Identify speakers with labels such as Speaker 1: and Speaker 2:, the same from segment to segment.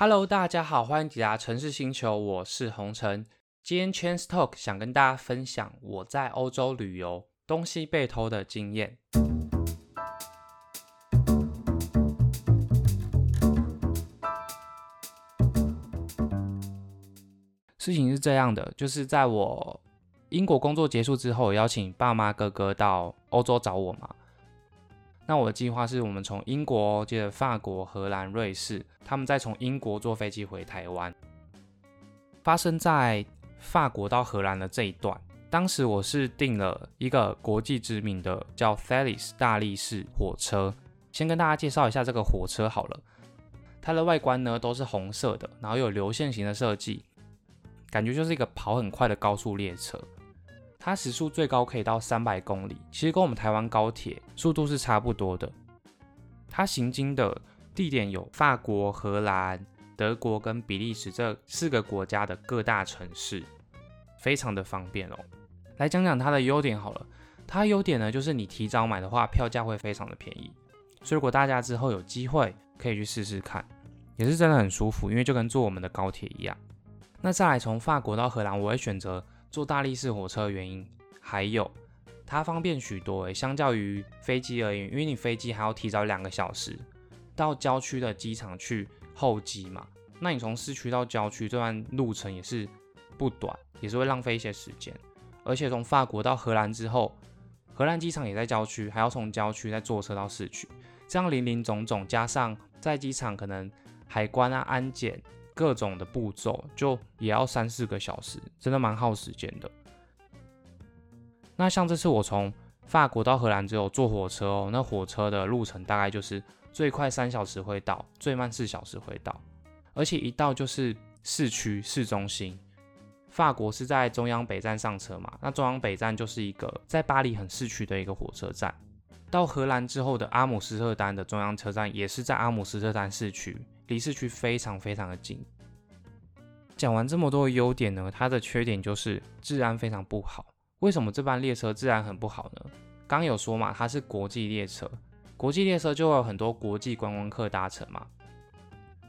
Speaker 1: Hello，大家好，欢迎抵达城市星球，我是红尘。今天 Chance Talk 想跟大家分享我在欧洲旅游东西被偷的经验。事情是这样的，就是在我英国工作结束之后，邀请爸妈哥哥到欧洲找我嘛。那我的计划是我们从英国接着法国、荷兰、瑞士，他们再从英国坐飞机回台湾。发生在法国到荷兰的这一段，当时我是订了一个国际知名的叫 Thalys 大力士火车。先跟大家介绍一下这个火车好了，它的外观呢都是红色的，然后有流线型的设计，感觉就是一个跑很快的高速列车。它时速最高可以到三百公里，其实跟我们台湾高铁速度是差不多的。它行经的地点有法国、荷兰、德国跟比利时这四个国家的各大城市，非常的方便哦。来讲讲它的优点好了，它优点呢就是你提早买的话，票价会非常的便宜。所以如果大家之后有机会可以去试试看，也是真的很舒服，因为就跟坐我们的高铁一样。那再来从法国到荷兰，我会选择。坐大力士火车原因，还有它方便许多诶，相较于飞机而言，因为你飞机还要提早两个小时到郊区的机场去候机嘛，那你从市区到郊区这段路程也是不短，也是会浪费一些时间。而且从法国到荷兰之后，荷兰机场也在郊区，还要从郊区再坐车到市区，这样林林总总加上在机场可能海关啊安检。各种的步骤就也要三四个小时，真的蛮耗时间的。那像这次我从法国到荷兰只有坐火车哦，那火车的路程大概就是最快三小时会到，最慢四小时会到，而且一到就是市区市中心。法国是在中央北站上车嘛，那中央北站就是一个在巴黎很市区的一个火车站。到荷兰之后的阿姆斯特丹的中央车站也是在阿姆斯特丹市区。离市区非常非常的近。讲完这么多的优点呢，它的缺点就是治安非常不好。为什么这班列车治安很不好呢？刚有说嘛，它是国际列车，国际列车就会有很多国际观光客搭乘嘛。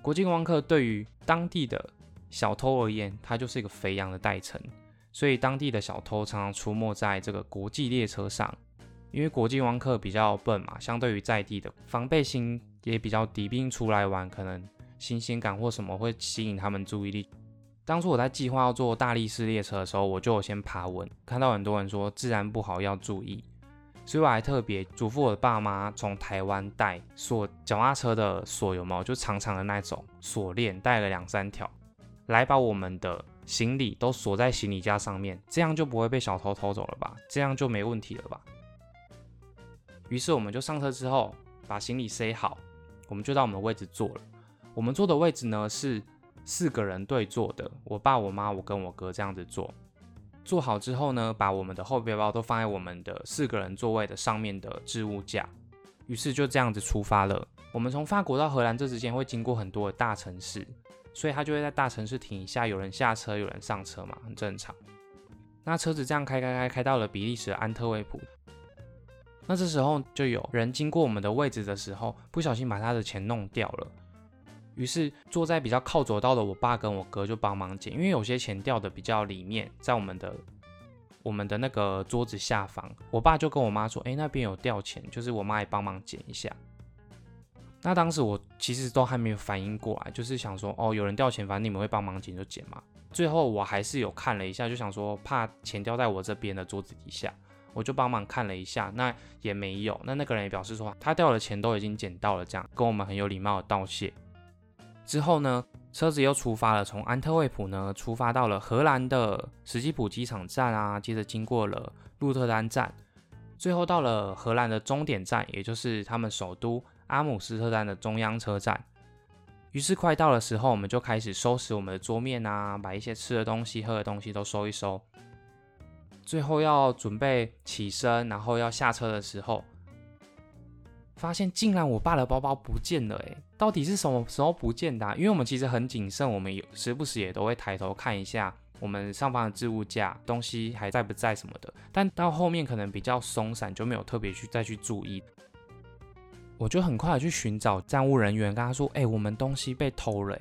Speaker 1: 国际观光客对于当地的小偷而言，它就是一个肥羊的代称，所以当地的小偷常常出没在这个国际列车上。因为国际观光客比较笨嘛，相对于在地的防备心。也比较低，毕竟出来玩可能新鲜感或什么会吸引他们注意力。当初我在计划要坐大力士列车的时候，我就先爬文，看到很多人说治安不好要注意，所以我还特别嘱咐我的爸妈从台湾带锁脚踏车的锁，有没有？就长长的那种锁链，带了两三条，来把我们的行李都锁在行李架上面，这样就不会被小偷偷走了吧？这样就没问题了吧？于是我们就上车之后把行李塞好。我们就到我们的位置坐了。我们坐的位置呢是四个人对坐的，我爸、我妈、我跟我哥这样子坐。坐好之后呢，把我们的后背包都放在我们的四个人座位的上面的置物架。于是就这样子出发了。我们从法国到荷兰这之间会经过很多的大城市，所以他就会在大城市停一下，有人下车，有人上车嘛，很正常。那车子这样开开开开到了比利时安特卫普。那这时候就有人经过我们的位置的时候，不小心把他的钱弄掉了。于是坐在比较靠左道的我爸跟我哥就帮忙捡，因为有些钱掉的比较里面，在我们的我们的那个桌子下方。我爸就跟我妈说：“哎，那边有掉钱。”就是我妈也帮忙捡一下。那当时我其实都还没有反应过来，就是想说：“哦，有人掉钱，反正你们会帮忙捡就捡嘛。”最后我还是有看了一下，就想说怕钱掉在我这边的桌子底下。我就帮忙看了一下，那也没有。那那个人也表示说，他掉的钱都已经捡到了，这样跟我们很有礼貌的道谢。之后呢，车子又出发了，从安特卫普呢出发到了荷兰的史基普机场站啊，接着经过了鹿特丹站，最后到了荷兰的终点站，也就是他们首都阿姆斯特丹的中央车站。于是快到的时候，我们就开始收拾我们的桌面啊，把一些吃的东西、喝的东西都收一收。最后要准备起身，然后要下车的时候，发现竟然我爸的包包不见了！诶，到底是什么时候不见的？因为我们其实很谨慎，我们有时不时也都会抬头看一下我们上方的置物架，东西还在不在什么的。但到后面可能比较松散，就没有特别去再去注意。我就很快的去寻找站务人员，跟他说：“哎，我们东西被偷了！”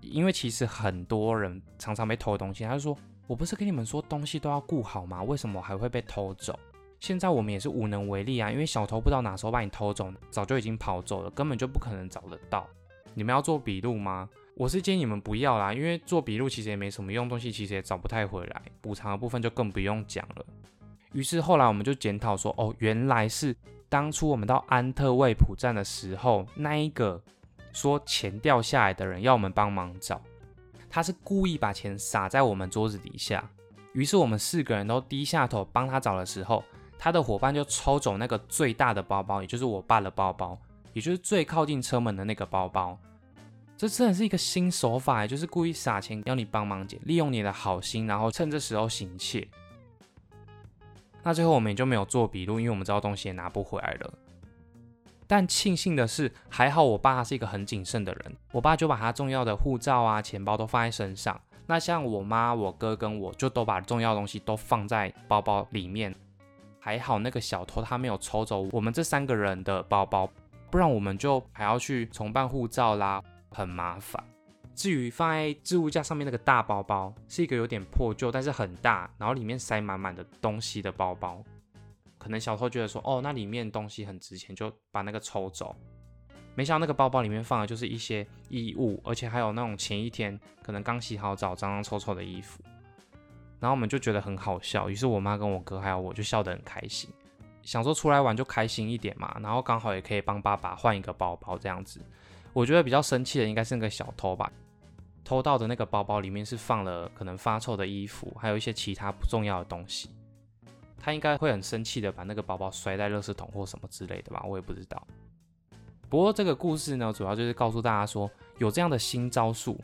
Speaker 1: 因为其实很多人常常被偷东西，他就说：“我不是跟你们说东西都要顾好吗？为什么还会被偷走？”现在我们也是无能为力啊，因为小偷不知道哪时候把你偷走，早就已经跑走了，根本就不可能找得到。你们要做笔录吗？我是建议你们不要啦，因为做笔录其实也没什么用，东西其实也找不太回来，补偿的部分就更不用讲了。于是后来我们就检讨说，哦，原来是当初我们到安特卫普站的时候，那一个说钱掉下来的人要我们帮忙找，他是故意把钱撒在我们桌子底下。于是我们四个人都低下头帮他找的时候，他的伙伴就抽走那个最大的包包，也就是我爸的包包，也就是最靠近车门的那个包包。这真的是一个新手法，就是故意撒钱要你帮忙捡，利用你的好心，然后趁这时候行窃。那最后我们也就没有做笔录，因为我们知道东西也拿不回来了。但庆幸的是，还好我爸是一个很谨慎的人，我爸就把他重要的护照啊、钱包都放在身上。那像我妈、我哥跟我就都把重要的东西都放在包包里面。还好那个小偷他没有抽走我们这三个人的包包，不然我们就还要去重办护照啦，很麻烦。至于放在置物架上面那个大包包，是一个有点破旧，但是很大，然后里面塞满满的东西的包包。可能小偷觉得说，哦，那里面东西很值钱，就把那个抽走。没想到那个包包里面放的就是一些衣物，而且还有那种前一天可能刚洗好澡、脏脏臭臭的衣服。然后我们就觉得很好笑，于是我妈跟我哥还有我就笑得很开心，想说出来玩就开心一点嘛，然后刚好也可以帮爸爸换一个包包这样子。我觉得比较生气的应该是那个小偷吧。偷到的那个包包里面是放了可能发臭的衣服，还有一些其他不重要的东西。他应该会很生气的把那个包包摔在垃圾桶或什么之类的吧，我也不知道。不过这个故事呢，主要就是告诉大家说，有这样的新招数，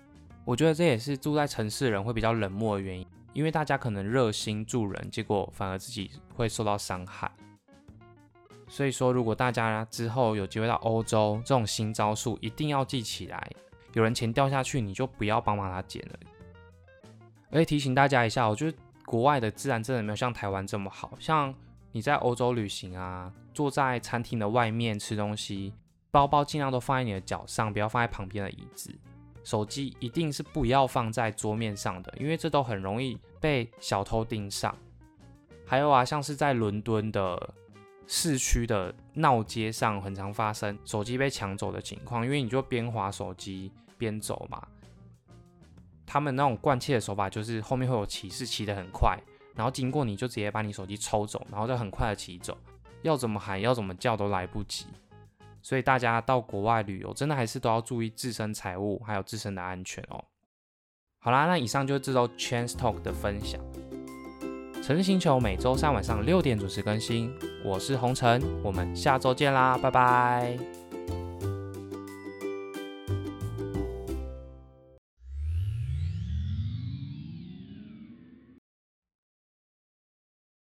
Speaker 1: 我觉得这也是住在城市人会比较冷漠的原因，因为大家可能热心助人，结果反而自己会受到伤害。所以说，如果大家之后有机会到欧洲，这种新招数一定要记起来。有人钱掉下去，你就不要帮忙他捡了。而且提醒大家一下，我觉得国外的自然真的没有像台湾这么好。像你在欧洲旅行啊，坐在餐厅的外面吃东西，包包尽量都放在你的脚上，不要放在旁边的椅子。手机一定是不要放在桌面上的，因为这都很容易被小偷盯上。还有啊，像是在伦敦的。市区的闹街上很常发生手机被抢走的情况，因为你就边滑手机边走嘛。他们那种惯窃的手法就是后面会有骑士骑得很快，然后经过你就直接把你手机抽走，然后再很快的骑走，要怎么喊要怎么叫都来不及。所以大家到国外旅游，真的还是都要注意自身财物还有自身的安全哦。好啦，那以上就是这周 Chance Talk 的分享。城市星球每周三晚上六点准时更新，我是红尘，我们下周见啦，拜拜。